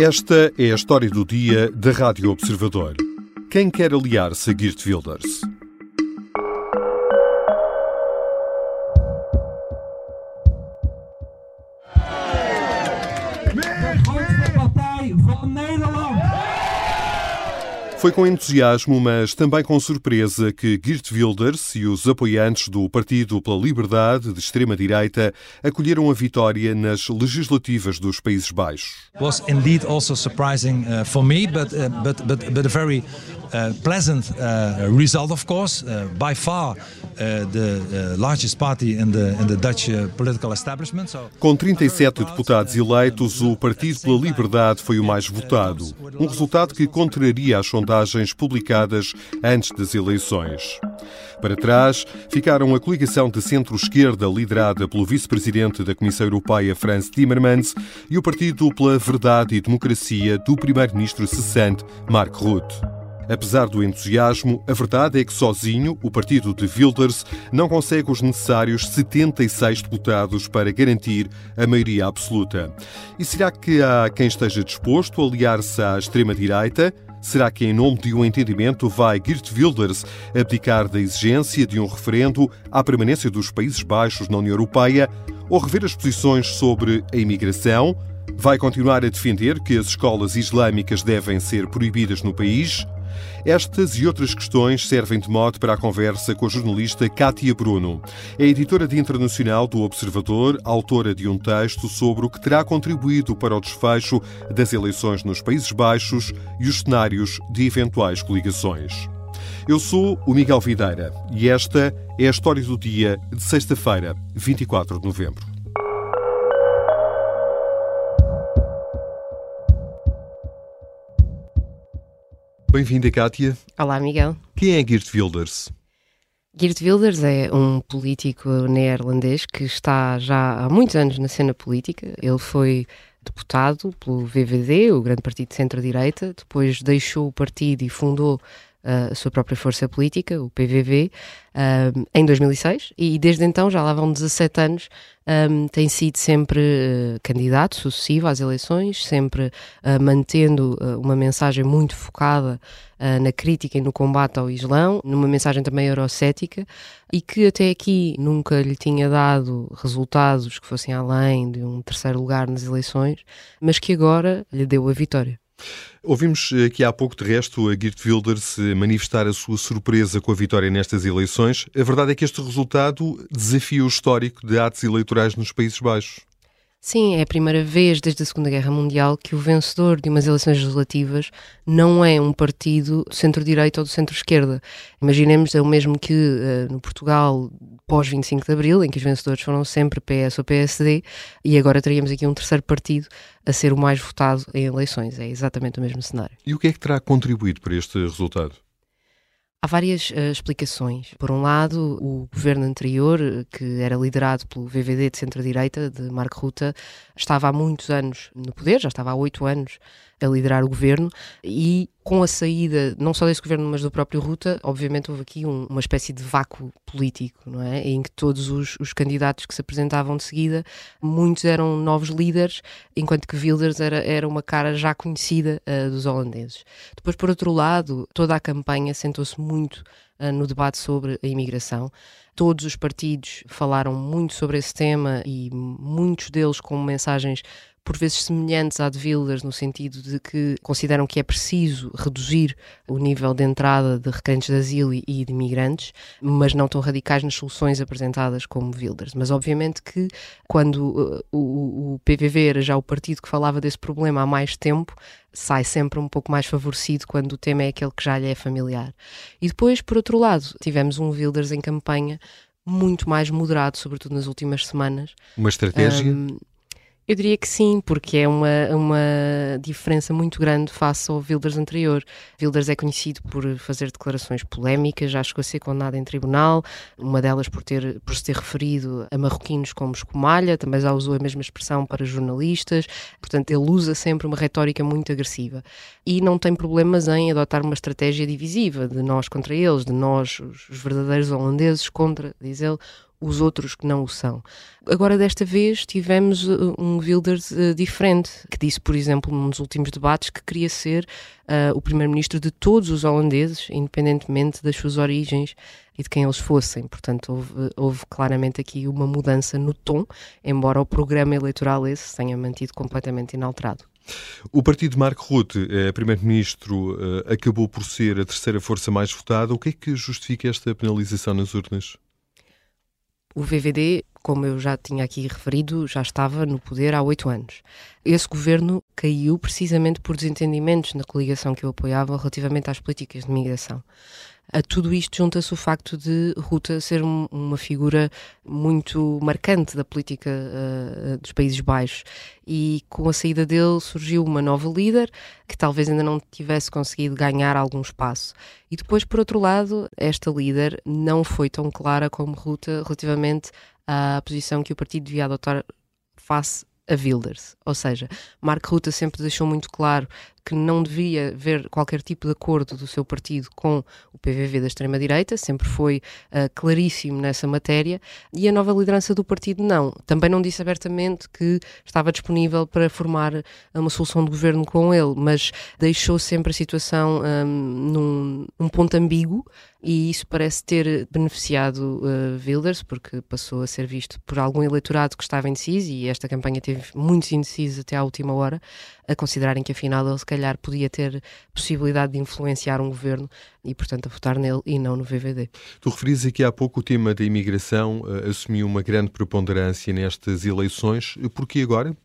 Esta é a história do dia da Rádio Observador. Quem quer aliar-se a Geert Wilders? Foi com entusiasmo, mas também com surpresa, que Geert Wilders e os apoiantes do Partido pela Liberdade de extrema-direita acolheram a vitória nas legislativas dos Países Baixos. Was indeed also surprising uh, for me, but, uh, but, but, but a very uh, pleasant uh, result, of course. Uh, by far, uh, the largest party in the, in the Dutch political establishment. So... Com 37 deputados eleitos, o Partido pela Liberdade foi o mais votado. Um resultado que contraria as sondagens publicadas antes das eleições. Para trás ficaram a coligação de centro-esquerda liderada pelo vice-presidente da Comissão Europeia, Franz Timmermans, e o Partido pela Verdade e Democracia do primeiro-ministro cessante, Mark Rutte. Apesar do entusiasmo, a verdade é que sozinho o partido de Wilders não consegue os necessários 76 deputados para garantir a maioria absoluta. E será que há quem esteja disposto a aliar-se à extrema-direita? Será que, em nome de um entendimento, vai Geert Wilders abdicar da exigência de um referendo à permanência dos Países Baixos na União Europeia ou rever as posições sobre a imigração? Vai continuar a defender que as escolas islâmicas devem ser proibidas no país? Estas e outras questões servem de mote para a conversa com a jornalista Kátia Bruno. É editora de internacional do Observador, autora de um texto sobre o que terá contribuído para o desfecho das eleições nos Países Baixos e os cenários de eventuais coligações. Eu sou o Miguel Videira e esta é a história do dia de sexta-feira, 24 de novembro. Bem-vinda, Kátia. Olá, Miguel. Quem é Geert Wilders? Geert Wilders é um político neerlandês que está já há muitos anos na cena política. Ele foi deputado pelo VVD, o grande partido de centro-direita, depois deixou o partido e fundou a sua própria força política, o PVV, um, em 2006 e desde então, já lá vão 17 anos, um, tem sido sempre uh, candidato sucessivo às eleições, sempre uh, mantendo uh, uma mensagem muito focada na crítica e no combate ao Islão, numa mensagem também eurocética e que até aqui nunca lhe tinha dado resultados que fossem além de um terceiro lugar nas eleições, mas que agora lhe deu a vitória. Ouvimos aqui há pouco, de resto, a Geert Wilders manifestar a sua surpresa com a vitória nestas eleições. A verdade é que este resultado desafia o histórico de atos eleitorais nos Países Baixos. Sim, é a primeira vez desde a Segunda Guerra Mundial que o vencedor de umas eleições legislativas não é um partido do centro-direita ou do centro-esquerda. Imaginemos é o mesmo que uh, no Portugal pós 25 de Abril, em que os vencedores foram sempre PS ou PSD, e agora teríamos aqui um terceiro partido a ser o mais votado em eleições. É exatamente o mesmo cenário. E o que é que terá contribuído para este resultado? Há várias uh, explicações. Por um lado, o governo anterior, que era liderado pelo VVD de centro-direita, de Mark Rutte, estava há muitos anos no poder, já estava há oito anos a liderar o governo e com a saída não só desse governo mas do próprio Ruta, obviamente houve aqui um, uma espécie de vácuo político, não é? Em que todos os, os, candidatos que se apresentavam de seguida, muitos eram novos líderes, enquanto que Wilders era, era uma cara já conhecida uh, dos holandeses. Depois, por outro lado, toda a campanha sentou-se muito uh, no debate sobre a imigração. Todos os partidos falaram muito sobre esse tema e muitos deles com mensagens por vezes semelhantes à de Wilders, no sentido de que consideram que é preciso reduzir o nível de entrada de requerentes de asilo e de imigrantes, mas não tão radicais nas soluções apresentadas como Wilders. Mas obviamente que quando uh, o, o PVV era já o partido que falava desse problema há mais tempo, sai sempre um pouco mais favorecido quando o tema é aquele que já lhe é familiar. E depois, por outro lado, tivemos um Wilders em campanha muito mais moderado, sobretudo nas últimas semanas. Uma estratégia? Um, eu diria que sim, porque é uma, uma diferença muito grande face ao Wilders anterior. Wilders é conhecido por fazer declarações polémicas, já chegou a ser condenado em tribunal, uma delas por, ter, por se ter referido a marroquinos como escumalha, também já usou a mesma expressão para jornalistas, portanto ele usa sempre uma retórica muito agressiva. E não tem problemas em adotar uma estratégia divisiva, de nós contra eles, de nós, os verdadeiros holandeses, contra, diz ele, os outros que não o são. Agora, desta vez, tivemos uh, um Wilders uh, diferente, que disse, por exemplo, num dos últimos debates, que queria ser uh, o primeiro-ministro de todos os holandeses, independentemente das suas origens e de quem eles fossem. Portanto, houve, houve, claramente aqui uma mudança no tom, embora o programa eleitoral esse tenha mantido completamente inalterado. O partido de Mark Rutte, eh, primeiro-ministro, eh, acabou por ser a terceira força mais votada. O que é que justifica esta penalização nas urnas? O VVD, como eu já tinha aqui referido, já estava no poder há oito anos. Esse governo caiu precisamente por desentendimentos na coligação que eu apoiava relativamente às políticas de migração. A tudo isto junta-se o facto de Ruta ser uma figura muito marcante da política uh, dos Países Baixos e com a saída dele surgiu uma nova líder que talvez ainda não tivesse conseguido ganhar algum espaço. E depois, por outro lado, esta líder não foi tão clara como Ruta relativamente à posição que o partido devia adotar face a Wilders. Ou seja, Mark Rutte sempre deixou muito claro que não devia haver qualquer tipo de acordo do seu partido com o PVV da extrema-direita, sempre foi uh, claríssimo nessa matéria, e a nova liderança do partido não. Também não disse abertamente que estava disponível para formar uma solução de governo com ele, mas deixou sempre a situação um, num um ponto ambíguo, e isso parece ter beneficiado uh, Wilders, porque passou a ser visto por algum eleitorado que estava indeciso, e esta campanha teve muitos indecisos até à última hora, a considerarem que afinal ele se podia ter possibilidade de influenciar um governo e, portanto, a votar nele e não no VVD. Tu referis aqui há pouco o tema da imigração uh, assumiu uma grande preponderância nestas eleições. Por que agora?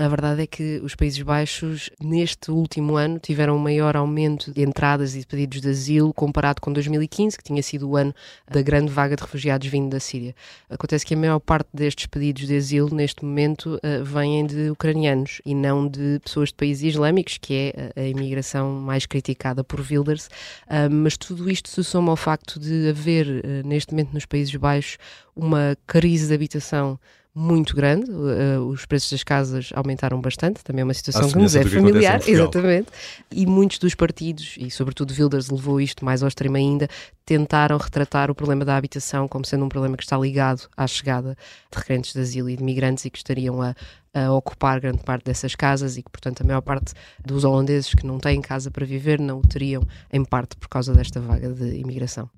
A verdade é que os Países Baixos, neste último ano, tiveram um maior aumento de entradas e de pedidos de asilo comparado com 2015, que tinha sido o ano da grande vaga de refugiados vindo da Síria. Acontece que a maior parte destes pedidos de asilo, neste momento, uh, vêm de ucranianos e não de pessoas de países islâmicos, que é a, a imigração mais criticada por Wilders. Uh, mas tudo isto se soma ao facto de haver, uh, neste momento, nos Países Baixos, uma crise de habitação muito grande, uh, os preços das casas aumentaram bastante, também é uma situação que nos é familiar, exatamente, e muitos dos partidos, e sobretudo Wilders levou isto mais ao extremo ainda, tentaram retratar o problema da habitação como sendo um problema que está ligado à chegada de requerentes de asilo e de migrantes e que estariam a, a ocupar grande parte dessas casas e que, portanto, a maior parte dos holandeses que não têm casa para viver não o teriam, em parte por causa desta vaga de imigração.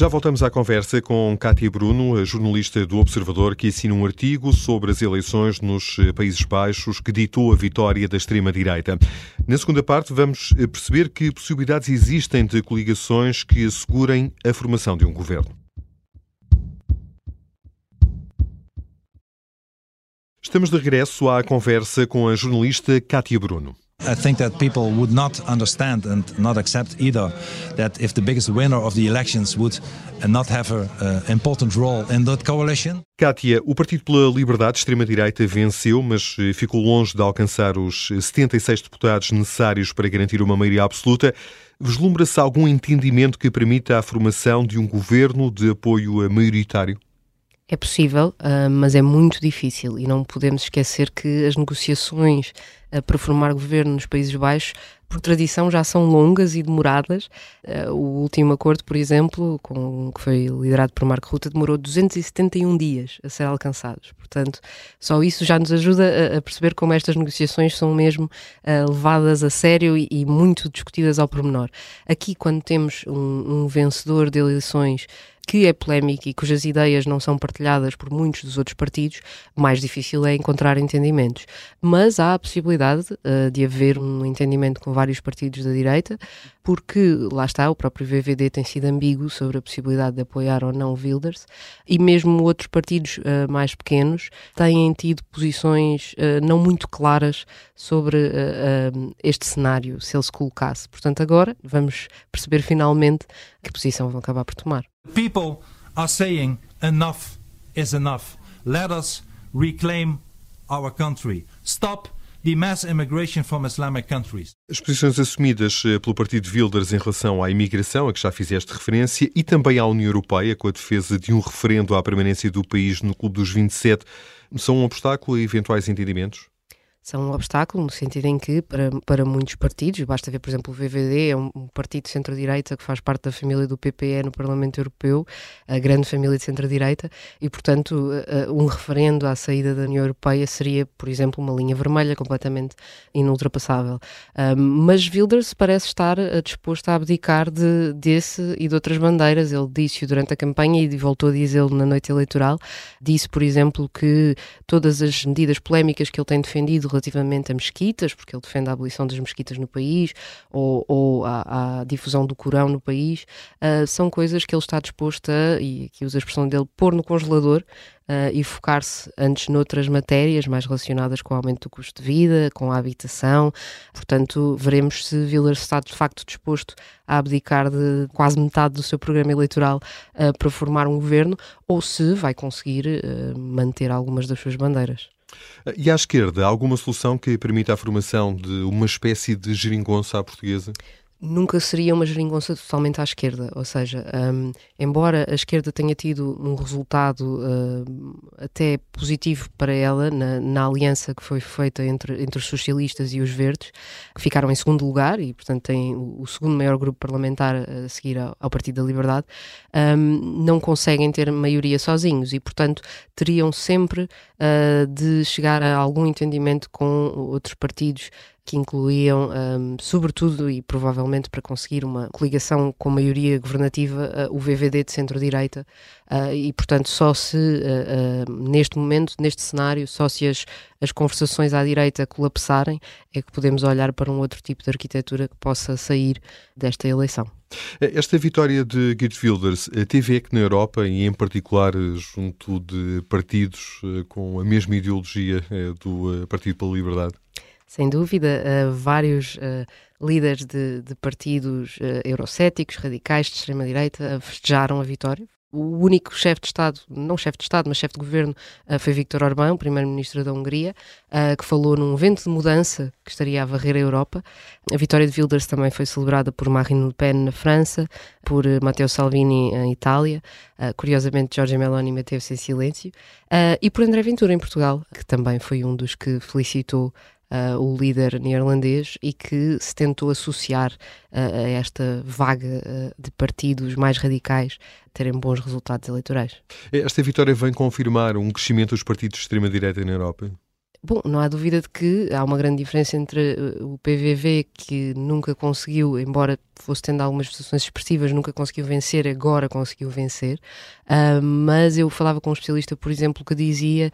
Já voltamos à conversa com Cátia Bruno, a jornalista do Observador, que assina um artigo sobre as eleições nos Países Baixos que ditou a vitória da extrema-direita. Na segunda parte, vamos perceber que possibilidades existem de coligações que assegurem a formação de um governo. Estamos de regresso à conversa com a jornalista Cátia Bruno. I think that people would not understand and not accept either that if the biggest winner of the elections would not have an uh, important role in that coalition. Kátia, o Partido pela Liberdade, extrema-direita, venceu, mas eh, ficou longe de alcançar os 76 deputados necessários para garantir uma maioria absoluta. Vislumbra-se algum entendimento que permita a formação de um governo de apoio maioritário? É possível, uh, mas é muito difícil e não podemos esquecer que as negociações uh, para formar governo nos Países Baixos, por tradição, já são longas e demoradas. Uh, o último acordo, por exemplo, com, que foi liderado por Marco Ruta, demorou 271 dias a ser alcançados. Portanto, só isso já nos ajuda a, a perceber como estas negociações são mesmo levadas a sério e, e, muito discutidas ao pormenor. Aqui, quando temos um, um vencedor de eleições que é polémico e cujas ideias não são partilhadas por muitos dos outros partidos, mais difícil é encontrar entendimentos. Mas há a possibilidade uh, de haver um entendimento com vários partidos da direita, porque lá está, o próprio VVD tem sido ambíguo sobre a possibilidade de apoiar ou não Wilders, e mesmo outros partidos uh, mais pequenos têm tido posições uh, não muito claras sobre este cenário, se ele se colocasse. Portanto, agora vamos perceber finalmente que posição vão acabar por tomar. People are saying enough is enough. Let us reclaim our country. Stop the mass immigration from Islamic countries. As posições assumidas eh, pelo Partido Wilders em relação à imigração, a que já fizeste referência, e também à União Europeia, com a defesa de um referendo à permanência do país no Clube dos 27, são um obstáculo a eventuais entendimentos? São um obstáculo, no sentido em que, para, para muitos partidos, basta ver, por exemplo, o VVD, é um, um partido centro-direita que faz parte da família do PPE no Parlamento Europeu, a grande família de centro-direita, e, portanto, um referendo à saída da União Europeia seria, por exemplo, uma linha vermelha completamente inultrapassável. mas Wilders parece estar disposto a abdicar de, desse e de outras bandeiras. Ele disse durante a campanha e voltou a dizê-lo na noite eleitoral. Disse, por exemplo, que todas as medidas polémicas que ele tem defendido relativamente a mesquitas, porque ele defende a abolição das mesquitas no país ou, ou a, a, difusão do Corão no país, uh, são coisas que ele está disposto a, e aqui usa a expressão dele, pôr no congelador uh, e focar-se antes noutras matérias mais relacionadas com o aumento do custo de vida, com a habitação. Portanto, veremos se Wilders está de facto disposto a abdicar de quase metade do seu programa eleitoral uh, para formar um governo ou se vai conseguir manter algumas das suas bandeiras. E à esquerda, alguma solução que permita a formação de uma espécie de geringonça à portuguesa? Nunca seria uma geringonça totalmente à esquerda, ou seja, um, embora a esquerda tenha tido um resultado uh, até positivo para ela na, na, aliança que foi feita entre, entre os socialistas e os verdes, que ficaram em segundo lugar e, portanto, têm o, o segundo maior grupo parlamentar a seguir ao, ao Partido da Liberdade, um, não conseguem ter maioria sozinhos e, portanto, teriam sempre uh, de chegar a algum entendimento com outros partidos que incluíam, um, sobretudo e provavelmente para conseguir uma coligação com maioria governativa, uh, o VVD de centro-direita, uh, e portanto só se, uh, neste momento, neste cenário, só se as, as conversações à direita colapsarem, é que podemos olhar para um outro tipo de arquitetura que possa sair desta eleição. Esta vitória de Geert Wilders teve eco na Europa e, em particular, junto de partidos com a mesma ideologia do Partido pela Liberdade? Sem dúvida, uh, vários uh, líderes de, de partidos uh, eurocéticos, radicais, de extrema-direita, festejaram a vitória. O único chefe de Estado, não chefe de Estado, mas chefe de governo, foi Viktor Orbán, primeiro-ministro da Hungria, que falou num vento de mudança que estaria a varrer a Europa. A vitória de Wilders também foi celebrada por Marine Le Pen na França, por Matteo Salvini em Itália, curiosamente Giorgia Meloni manteve-se em silêncio, e por André Ventura em Portugal, que também foi um dos que felicitou uh, o líder neerlandês e que se tentou associar uh, a esta vaga uh, de partidos mais radicais terem bons resultados eleitorais. Esta vitória vem confirmar um crescimento dos partidos de extrema-direita na Europa? Bom, não há dúvida de que há uma grande diferença entre uh, o PVV, que nunca conseguiu, embora fosse tendo algumas votações expressivas, nunca conseguiu vencer, agora conseguiu vencer. Uh, mas eu falava com um especialista, por exemplo, que dizia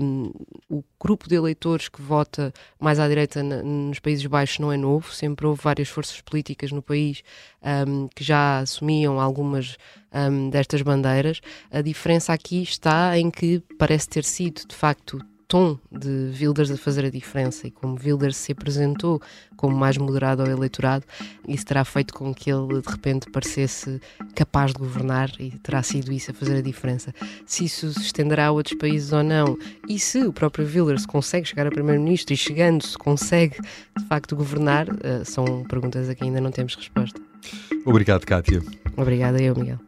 um, o grupo de eleitores que vota mais à direita nos Países Baixos não é novo, sempre houve várias forças políticas no país um, que já assumiam algumas um, destas bandeiras. A diferença aqui está em que parece ter sido, de facto, tom de Wilders a fazer a diferença e como Wilders se apresentou como mais moderado ao eleitorado, isso terá feito com que ele de repente parecesse capaz de governar e terá sido isso a fazer a diferença. Se isso se estenderá a outros países ou não e se o próprio Wilders consegue chegar a primeiro-ministro e chegando se consegue de facto governar, uh, são perguntas a que ainda não temos resposta. Obrigado, Kátia. Obrigada eu, Miguel.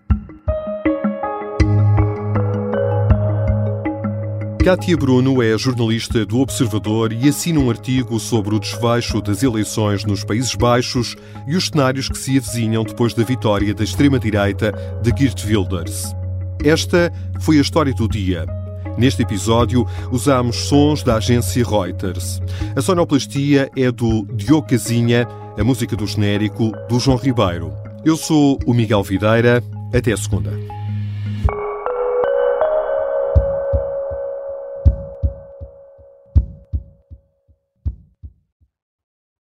Kátia Bruno é jornalista do Observador e assina um artigo sobre o desfecho das eleições nos Países Baixos e os cenários que se avizinham depois da vitória da extrema-direita de Geert Wilders. Esta foi a história do dia. Neste episódio, usamos sons da agência Reuters. A sonoplastia é do Diogo Casinha, a música do genérico do João Ribeiro. Eu sou o Miguel Videira. Até a segunda.